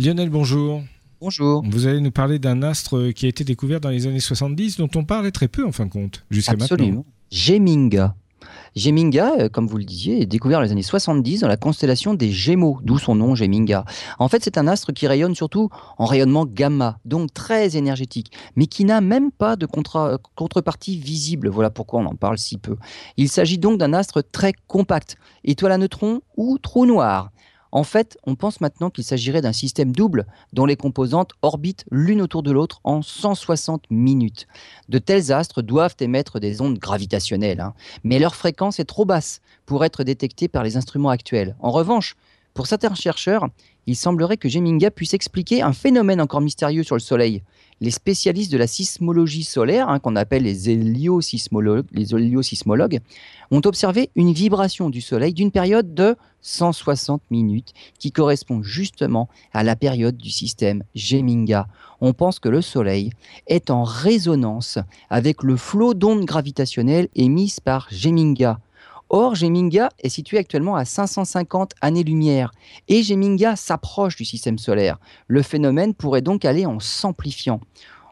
Lionel, bonjour. Bonjour. Vous allez nous parler d'un astre qui a été découvert dans les années 70, dont on parlait très peu en fin de compte, jusqu'à maintenant. Absolument. Geminga. Geminga, euh, comme vous le disiez, est découvert dans les années 70 dans la constellation des Gémeaux, d'où son nom Geminga. En fait, c'est un astre qui rayonne surtout en rayonnement gamma, donc très énergétique, mais qui n'a même pas de contra- contrepartie visible. Voilà pourquoi on en parle si peu. Il s'agit donc d'un astre très compact, étoile à neutrons ou trou noir. En fait, on pense maintenant qu'il s'agirait d'un système double dont les composantes orbitent l'une autour de l'autre en 160 minutes. De tels astres doivent émettre des ondes gravitationnelles, hein, mais leur fréquence est trop basse pour être détectée par les instruments actuels. En revanche, pour certains chercheurs, il semblerait que Geminga puisse expliquer un phénomène encore mystérieux sur le Soleil. Les spécialistes de la sismologie solaire, hein, qu'on appelle les les héliosismologues, ont observé une vibration du Soleil d'une période de 160 minutes, qui correspond justement à la période du système Geminga. On pense que le Soleil est en résonance avec le flot d'ondes gravitationnelles émises par Geminga. Or, Geminga est situé actuellement à 550 années-lumière et Geminga s'approche du système solaire. Le phénomène pourrait donc aller en s'amplifiant.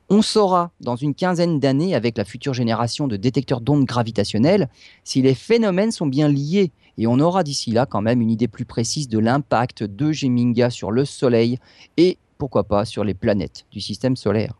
On saura dans une quinzaine d'années, avec la future génération de détecteurs d'ondes gravitationnelles, si les phénomènes sont bien liés. Et on aura d'ici là quand même une idée plus précise de l'impact de Geminga sur le Soleil et pourquoi pas sur les planètes du système solaire.